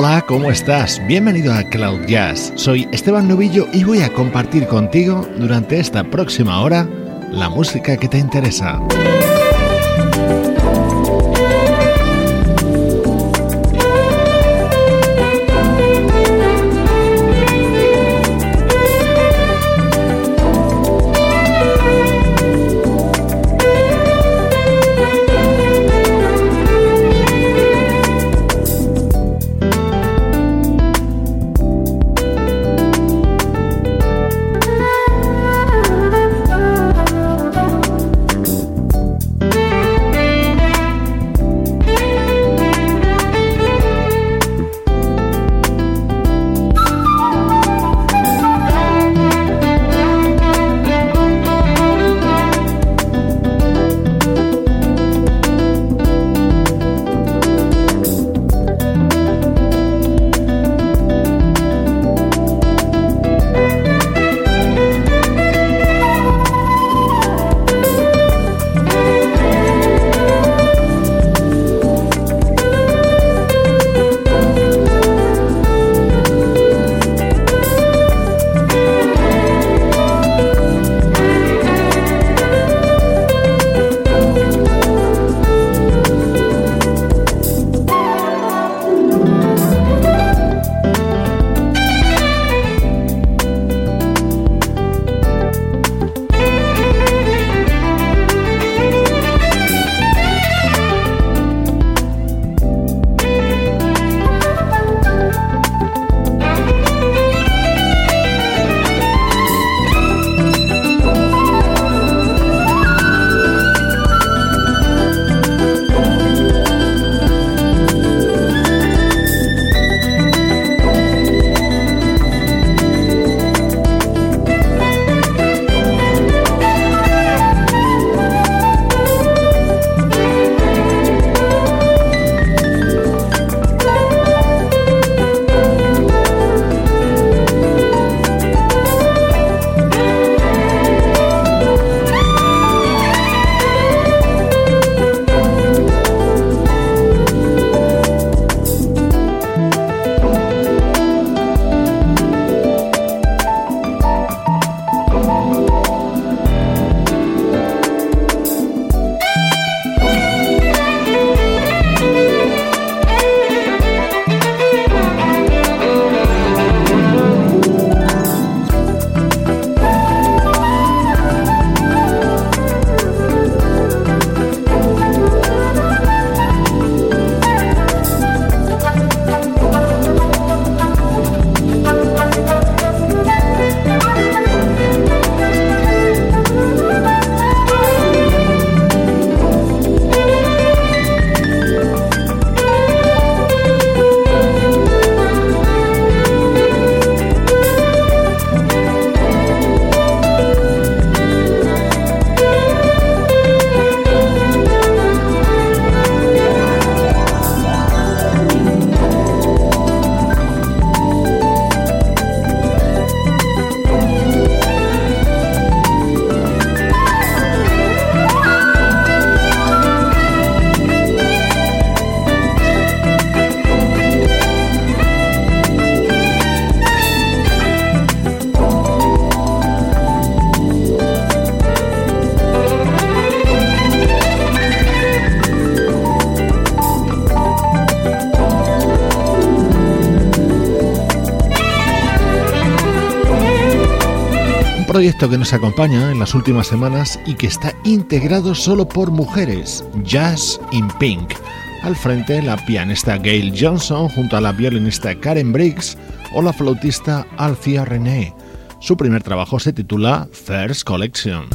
Hola, ¿cómo estás? Bienvenido a Cloud Jazz. Soy Esteban Novillo y voy a compartir contigo durante esta próxima hora la música que te interesa. Que nos acompaña en las últimas semanas y que está integrado solo por mujeres, Jazz in Pink. Al frente la pianista Gail Johnson junto a la violinista Karen Briggs o la flautista Althea René. Su primer trabajo se titula First Collection.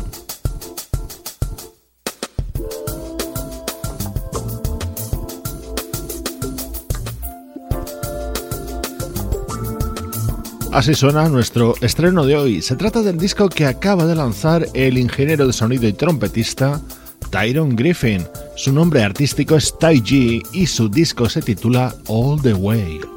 Así suena nuestro estreno de hoy. Se trata del disco que acaba de lanzar el ingeniero de sonido y trompetista Tyron Griffin. Su nombre artístico es Ty G y su disco se titula All the Way.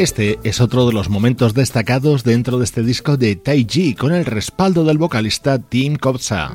Este es otro de los momentos destacados dentro de este disco de Taiji con el respaldo del vocalista Tim Kobza.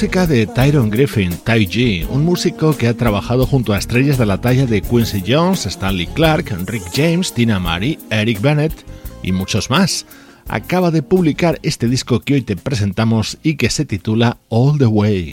Música de Tyron Griffin, Ty G, un músico que ha trabajado junto a estrellas de la talla de Quincy Jones, Stanley Clark, Rick James, Tina Marie, Eric Bennett y muchos más. Acaba de publicar este disco que hoy te presentamos y que se titula All the Way.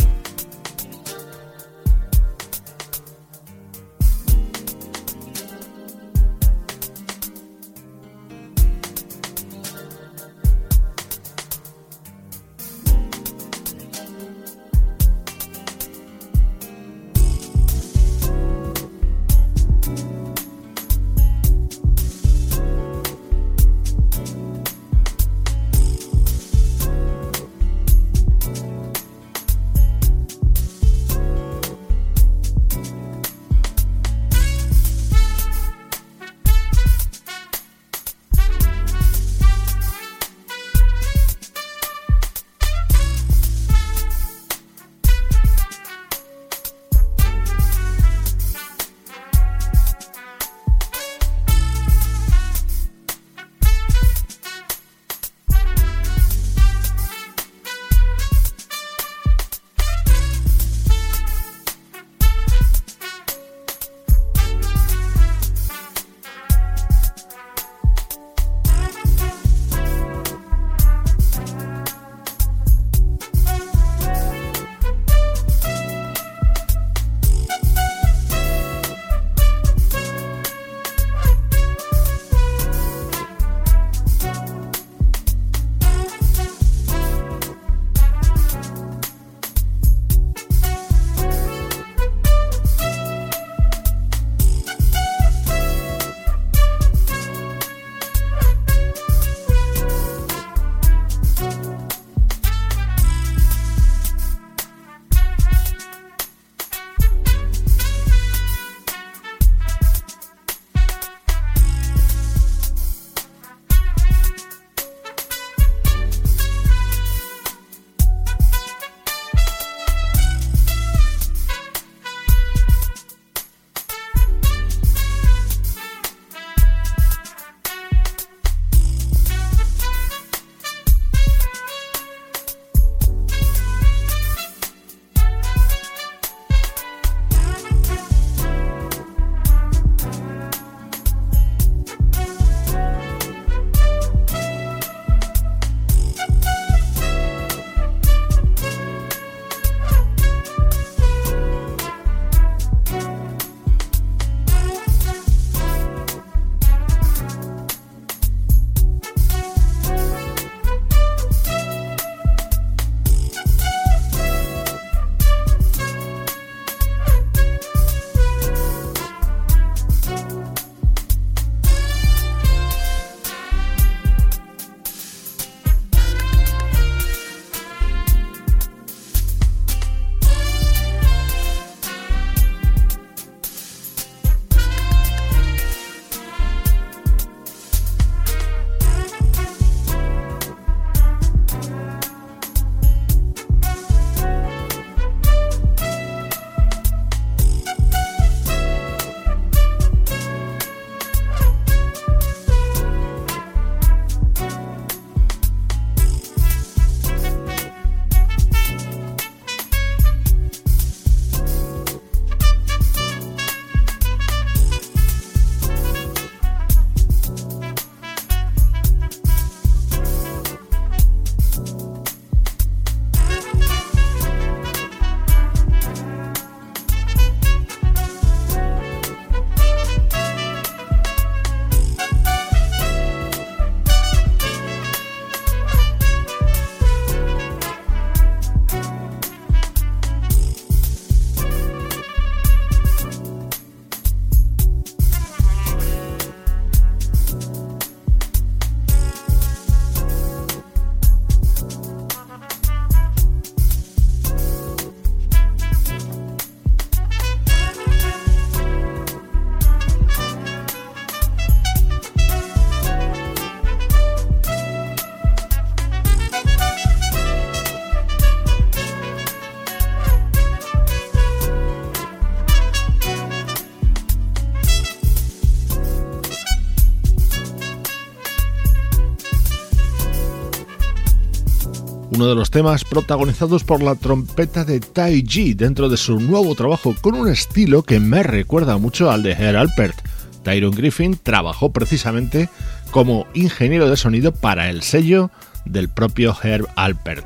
Temas protagonizados por la trompeta de Tai Ji dentro de su nuevo trabajo con un estilo que me recuerda mucho al de Herr Alpert. Tyron Griffin trabajó precisamente como ingeniero de sonido para el sello del propio Herb Alpert.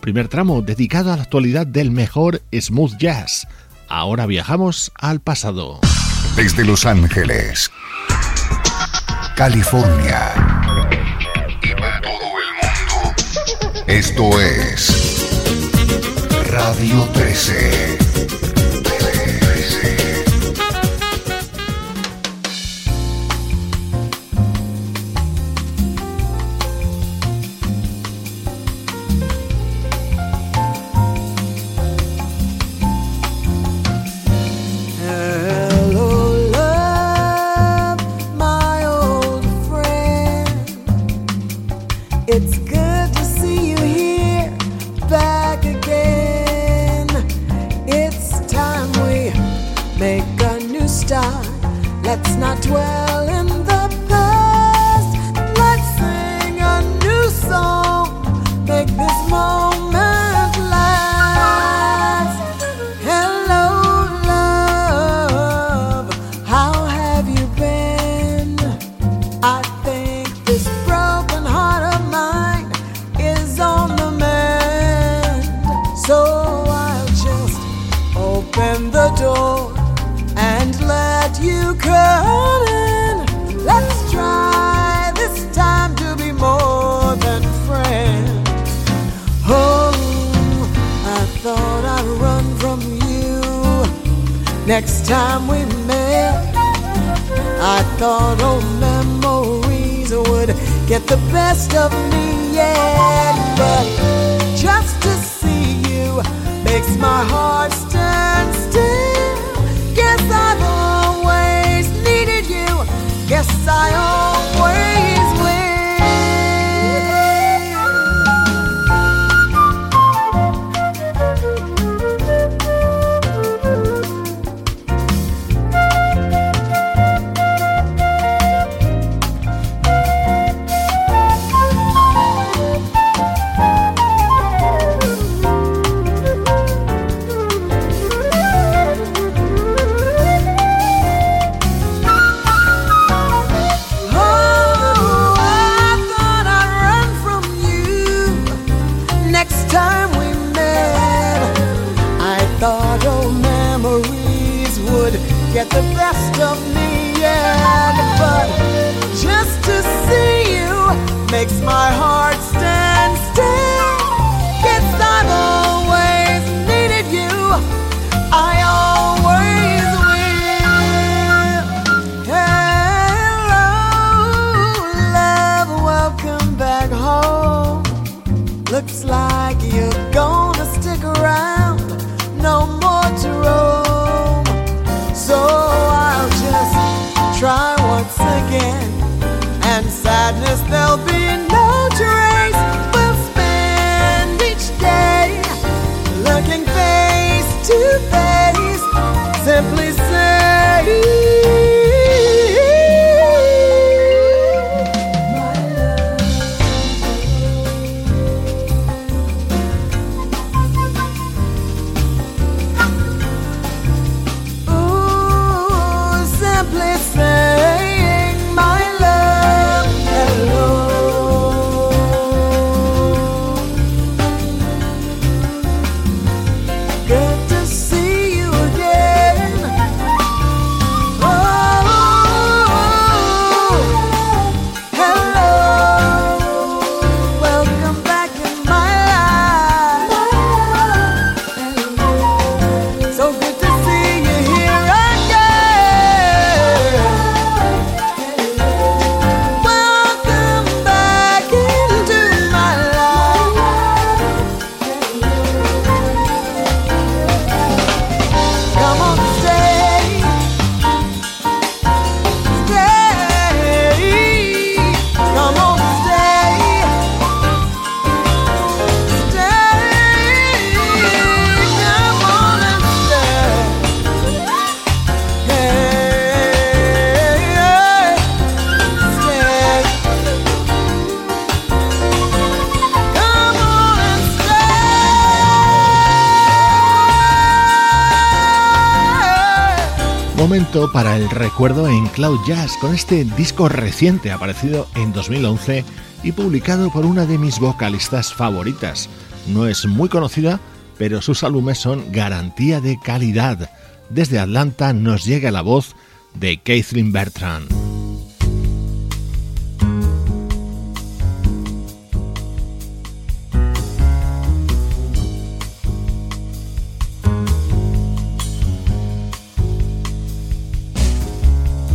Primer tramo dedicado a la actualidad del mejor smooth jazz. Ahora viajamos al pasado. Desde Los Ángeles, California esto es Radio 13. get the best of me, yeah. But just to see you makes my heart. Para el recuerdo en Cloud Jazz con este disco reciente aparecido en 2011 y publicado por una de mis vocalistas favoritas. No es muy conocida, pero sus álbumes son garantía de calidad. Desde Atlanta nos llega la voz de Kathleen Bertrand.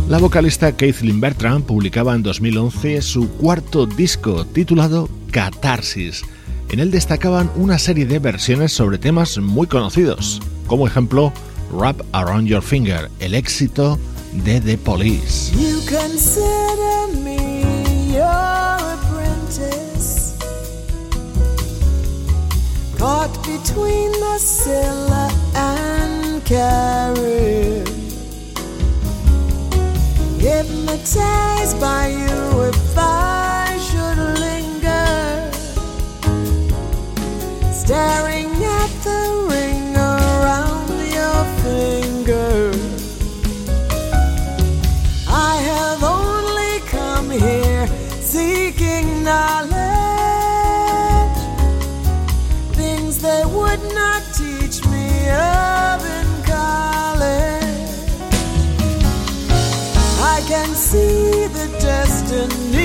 La vocalista Kathleen Bertrand publicaba en 2011 su cuarto disco titulado Catarsis. En él destacaban una serie de versiones sobre temas muy conocidos, como ejemplo Wrap Around Your Finger, el éxito de The Police. Hypnotized by you if I should linger, staring at the ring around your finger. I have only come here seeking knowledge, things they would not teach can see the destiny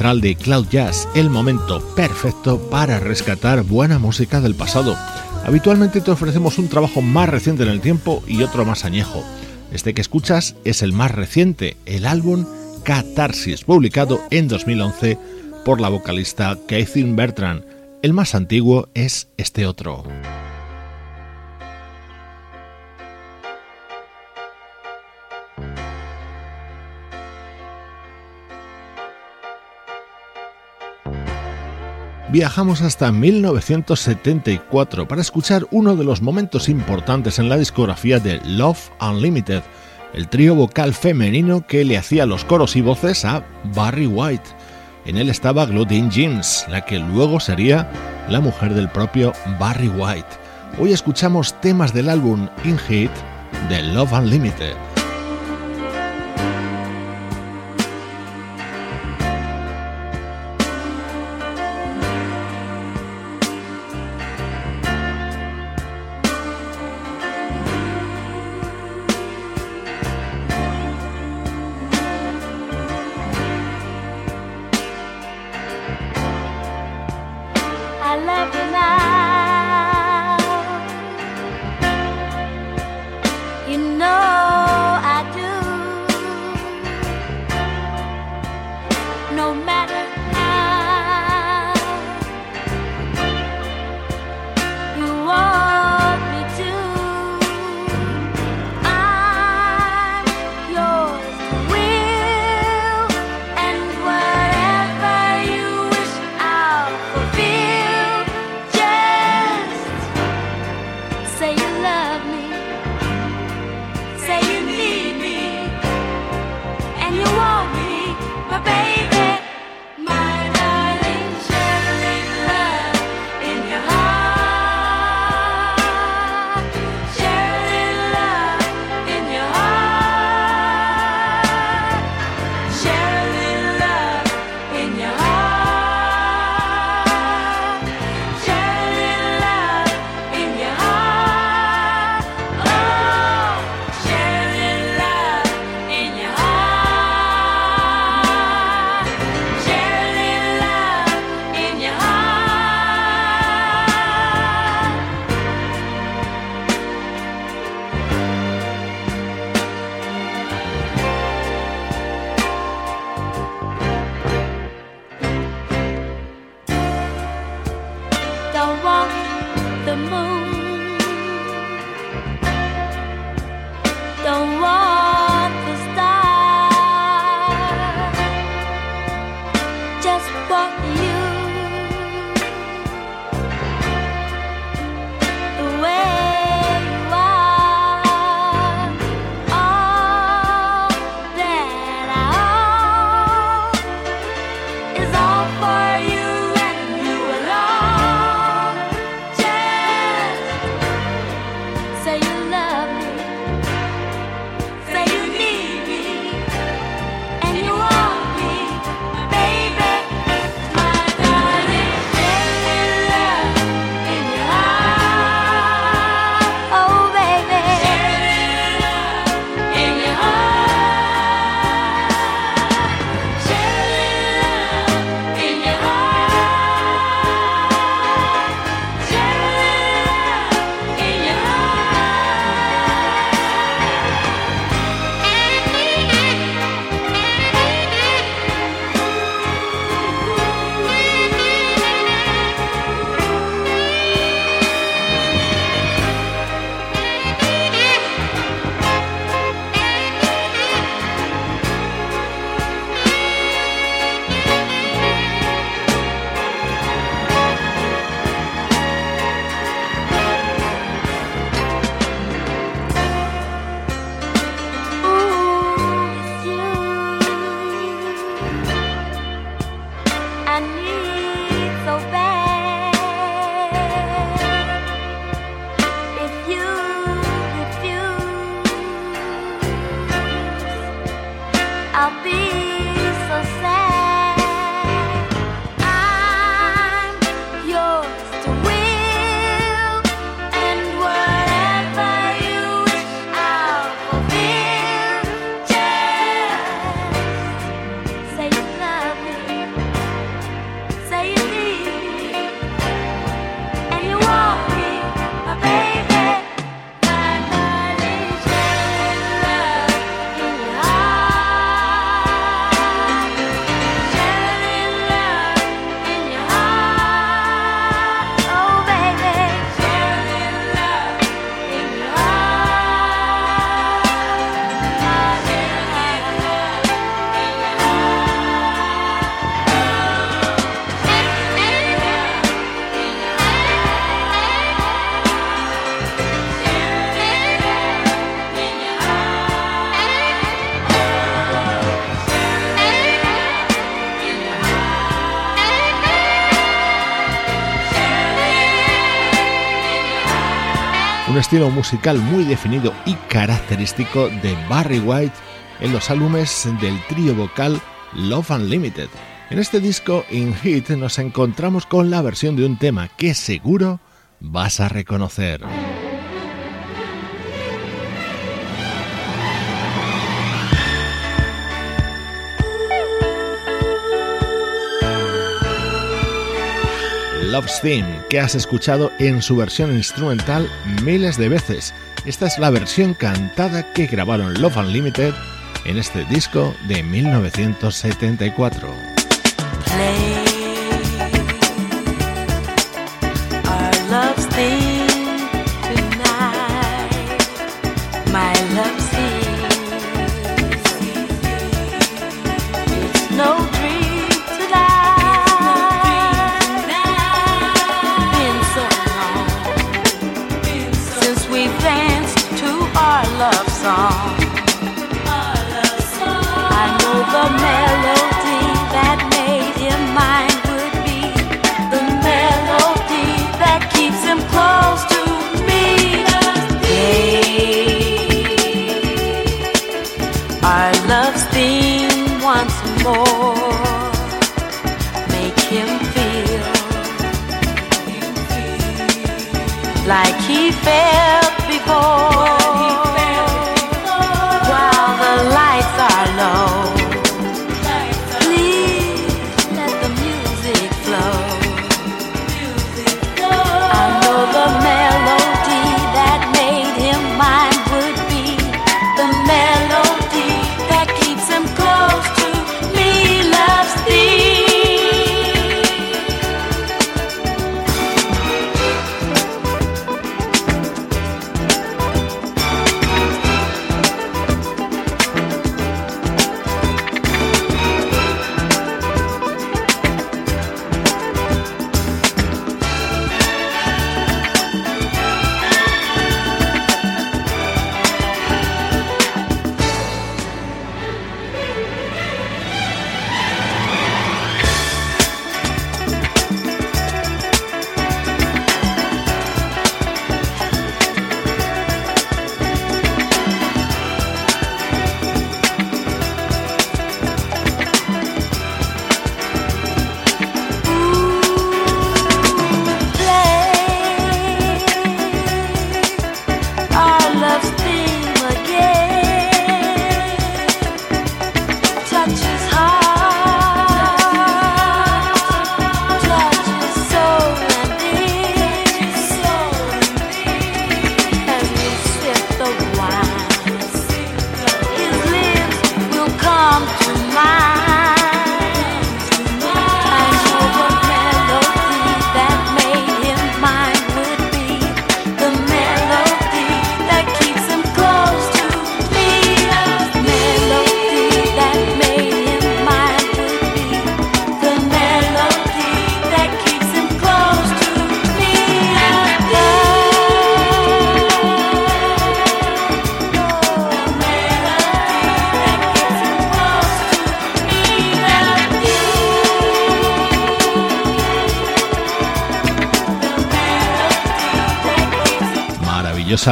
de Cloud Jazz, el momento perfecto para rescatar buena música del pasado. Habitualmente te ofrecemos un trabajo más reciente en el tiempo y otro más añejo. Este que escuchas es el más reciente, el álbum Catarsis, publicado en 2011 por la vocalista Catherine Bertrand. El más antiguo es este otro. Viajamos hasta 1974 para escuchar uno de los momentos importantes en la discografía de Love Unlimited, el trío vocal femenino que le hacía los coros y voces a Barry White. En él estaba Claudine Jeans, la que luego sería la mujer del propio Barry White. Hoy escuchamos temas del álbum In Hit de Love Unlimited. Estilo musical muy definido y característico de Barry White en los álbumes del trío vocal Love Unlimited. En este disco, In Hit, nos encontramos con la versión de un tema que seguro vas a reconocer. Love's Theme, que has escuchado en su versión instrumental miles de veces. Esta es la versión cantada que grabaron Love Unlimited en este disco de 1974.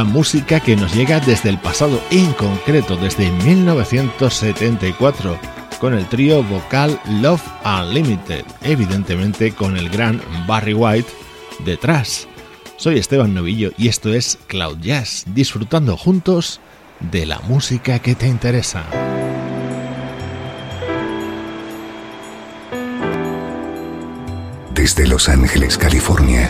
Música que nos llega desde el pasado, en concreto desde 1974. con el trío vocal Love Unlimited, evidentemente con el gran Barry White detrás. Soy Esteban Novillo y esto es Cloud Jazz, disfrutando juntos de la música que te interesa. Desde Los Ángeles, California.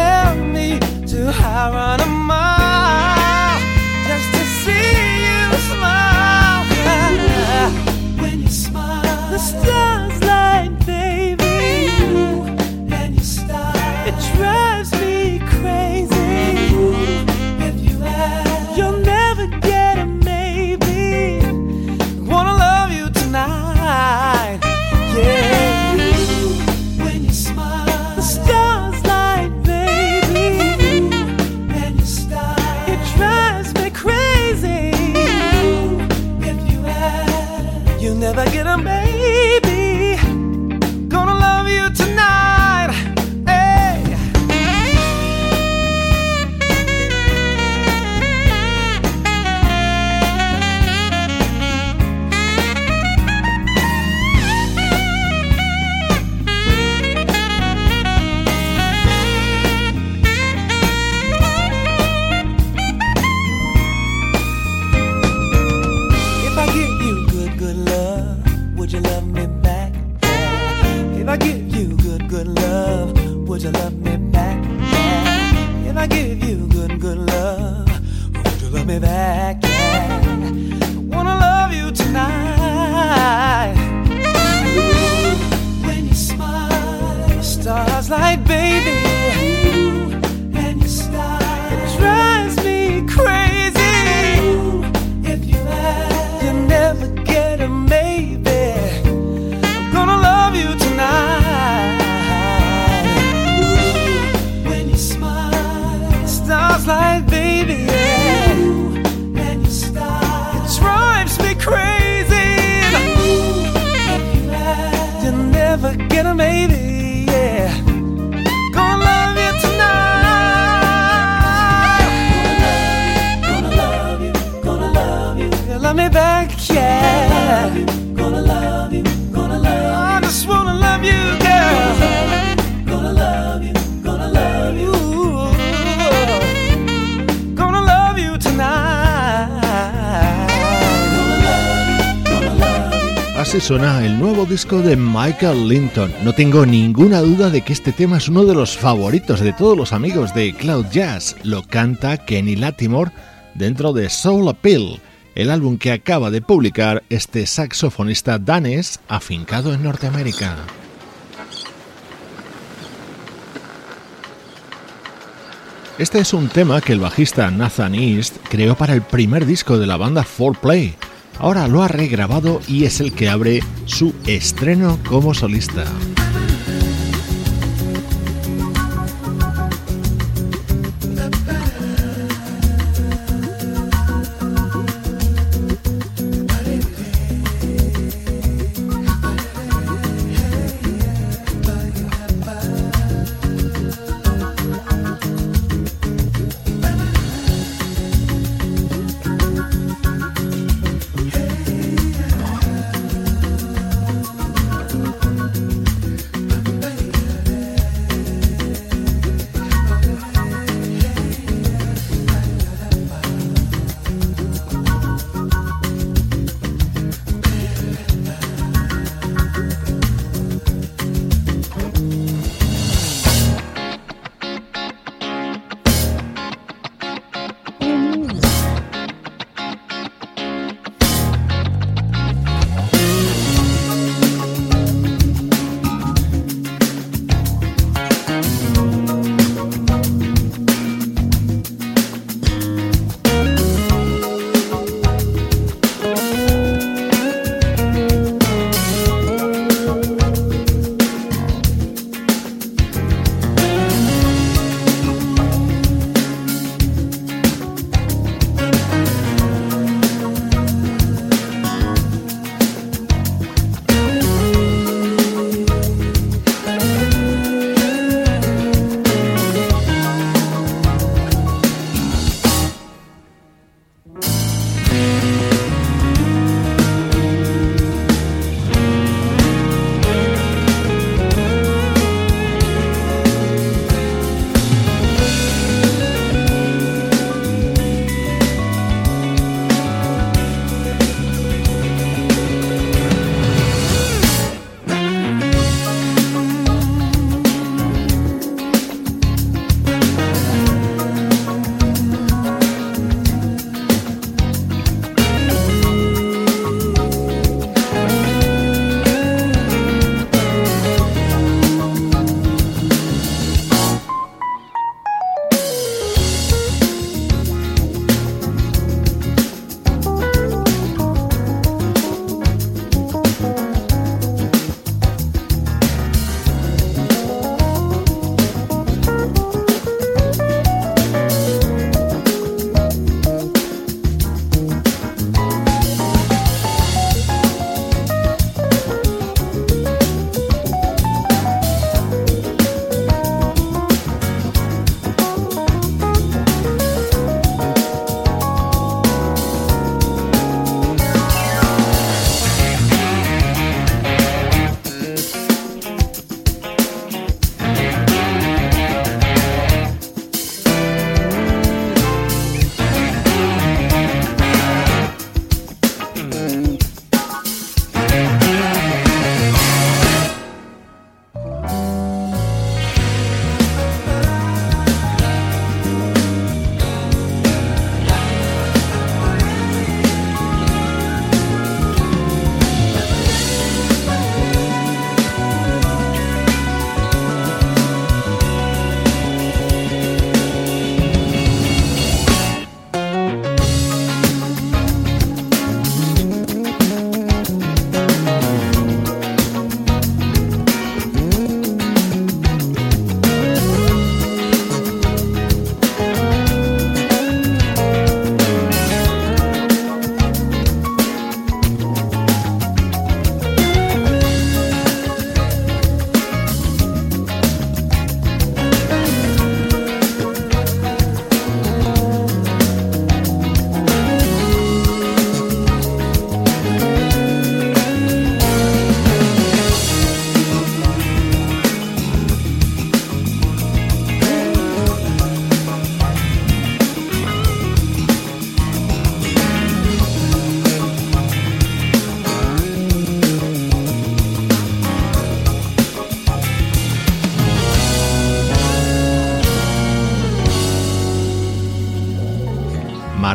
help me to high run a mile just to see you smile. When you smile, the stars. Así suena el nuevo disco de Michael Linton. No tengo ninguna duda de que este tema es uno de los favoritos de todos los amigos de Cloud Jazz. Lo canta Kenny Latimore dentro de Soul Appeal, el álbum que acaba de publicar este saxofonista danés afincado en Norteamérica. Este es un tema que el bajista Nathan East creó para el primer disco de la banda 4Play ahora lo ha regrabado y es el que abre su estreno como solista.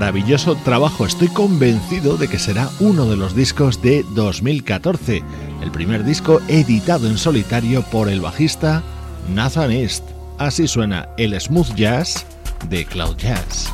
Maravilloso trabajo. Estoy convencido de que será uno de los discos de 2014, el primer disco editado en solitario por el bajista Nathan East. Así suena el smooth jazz de Cloud Jazz.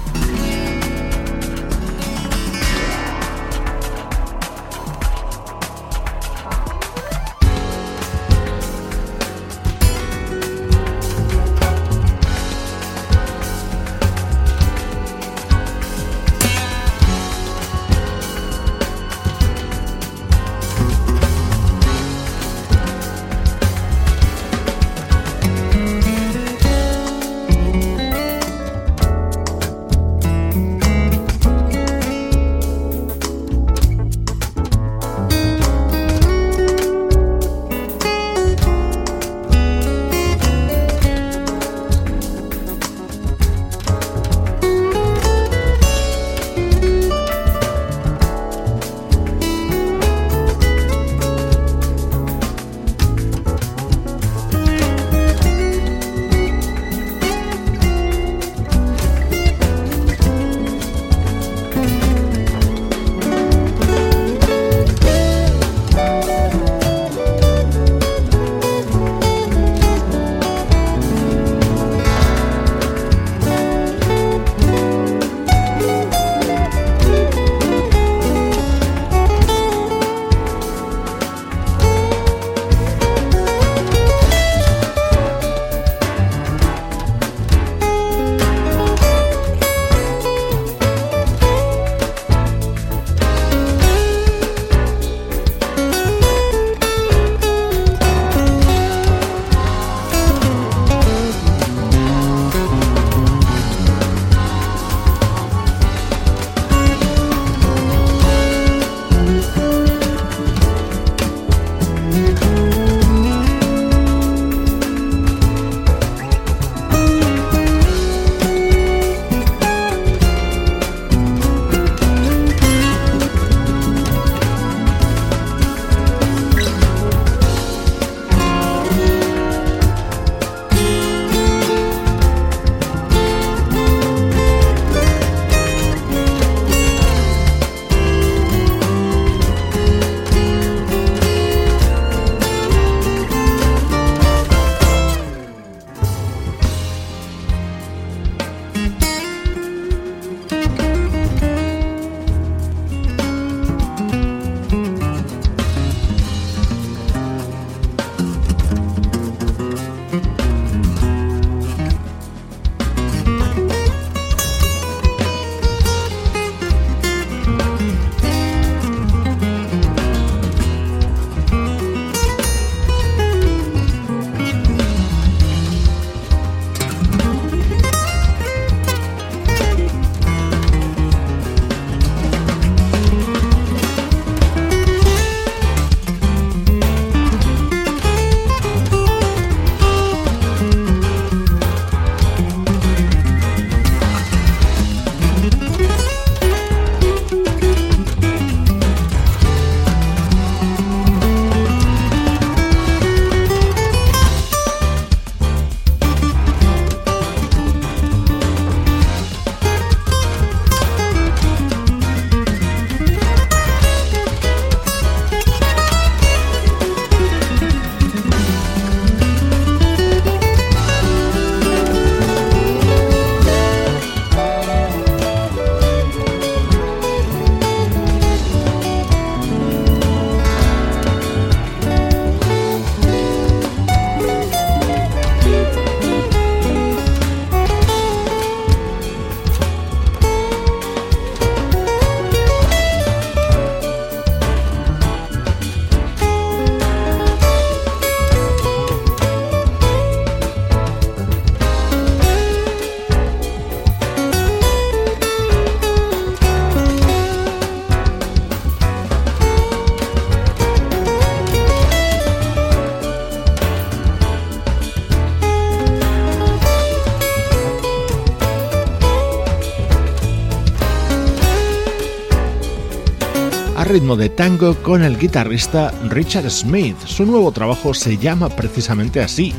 Ritmo de tango con el guitarrista Richard Smith. Su nuevo trabajo se llama precisamente así,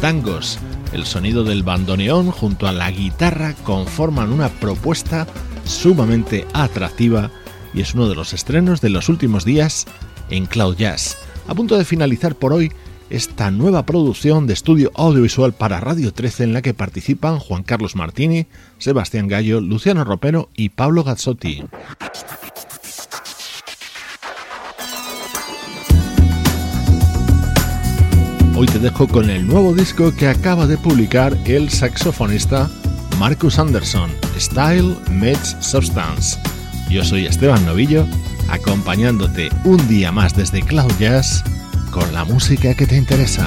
Tangos. El sonido del bandoneón junto a la guitarra conforman una propuesta sumamente atractiva y es uno de los estrenos de los últimos días en Cloud Jazz. A punto de finalizar por hoy esta nueva producción de estudio audiovisual para Radio 13 en la que participan Juan Carlos Martini, Sebastián Gallo, Luciano Ropero y Pablo Gazzotti. Hoy te dejo con el nuevo disco que acaba de publicar el saxofonista Marcus Anderson, Style Meets Substance. Yo soy Esteban Novillo, acompañándote un día más desde Cloud Jazz con la música que te interesa.